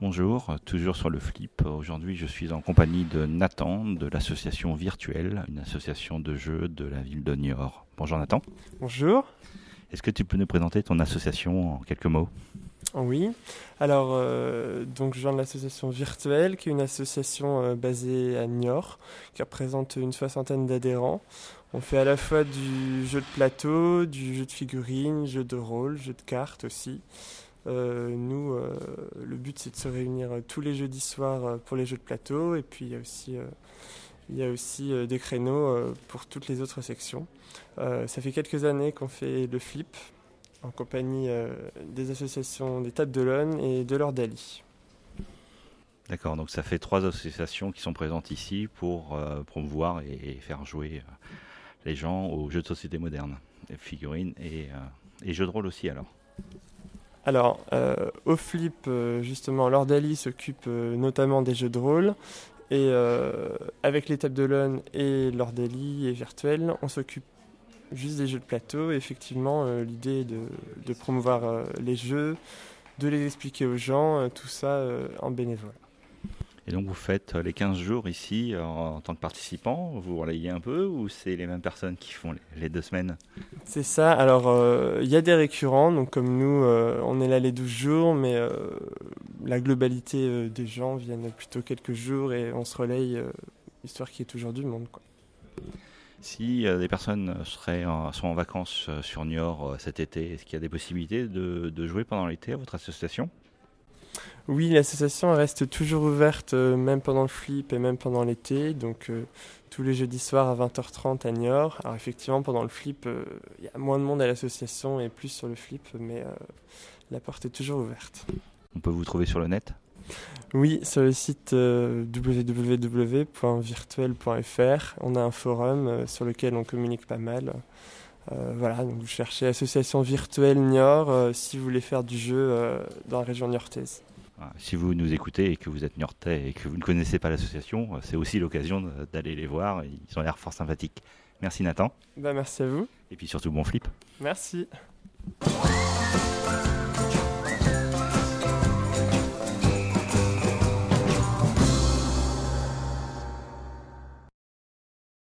bonjour, toujours sur le flip. Aujourd'hui, je suis en compagnie de Nathan de l'association Virtuelle, une association de jeux de la ville de Niort. Bonjour Nathan. Bonjour. Est-ce que tu peux nous présenter ton association en quelques mots? Oui. Alors, euh, donc je viens de l'association Virtuelle, qui est une association euh, basée à Niort, qui représente une soixantaine d'adhérents. On fait à la fois du jeu de plateau, du jeu de figurines, jeu de rôle, jeu de cartes aussi. Euh, nous, euh, le but c'est de se réunir euh, tous les jeudis soirs pour les jeux de plateau et puis il y a aussi, des créneaux pour toutes les autres sections. ça fait quelques années qu'on fait le flip en compagnie des associations des Tables de l'One et de l'Ordali. D'accord, donc ça fait trois associations qui sont présentes ici pour promouvoir et, faire jouer les gens aux jeux de société modernes, figurines et, et jeux de rôle aussi alors. Alors, euh, au flip, euh, justement, l'Ordali s'occupe euh, notamment des jeux de rôle. Et avec les tables de l'ON et l'Ordali et Virtuel, on s'occupe juste des jeux de plateau. Effectivement, l'idée de, de promouvoir les jeux, de les expliquer aux gens, tout ça en bénévole. Et donc vous faites les 15 jours ici euh, en, tant que participant, vous relayez un peu ou c'est les mêmes personnes qui font les, deux semaines? C'est ça, alors euh, il y a des récurrents, donc comme nous euh, on est là les 12 jours, mais la globalité des gens viennent plutôt quelques jours et on se relaye, histoire qu'il y ait toujours du monde. Quoi. Si des personnes seraient sont en vacances sur Niort cet été, est-ce qu'il y a des possibilités de jouer pendant l'été à votre association? Oui, l'association reste toujours ouverte, euh, même pendant le flip et même pendant l'été. Donc, euh, tous les jeudis soirs à 20h30 à Niort. Alors, effectivement, pendant le flip, euh, il y a moins de monde à l'association et plus sur le flip, mais la porte est toujours ouverte. On peut vous trouver sur le net? Oui, sur le site www.virtuel.fr. On a un forum sur lequel on communique pas mal. Voilà, donc vous cherchez Association Virtuelle Niort si vous voulez faire du jeu dans la région niortaise. Si vous nous écoutez et que vous êtes Niortais et que vous ne connaissez pas l'association, c'est aussi l'occasion d'aller les voir. Ils ont l'air fort sympathiques. Merci Nathan. Bah, merci à vous. Et puis surtout bon flip. Merci.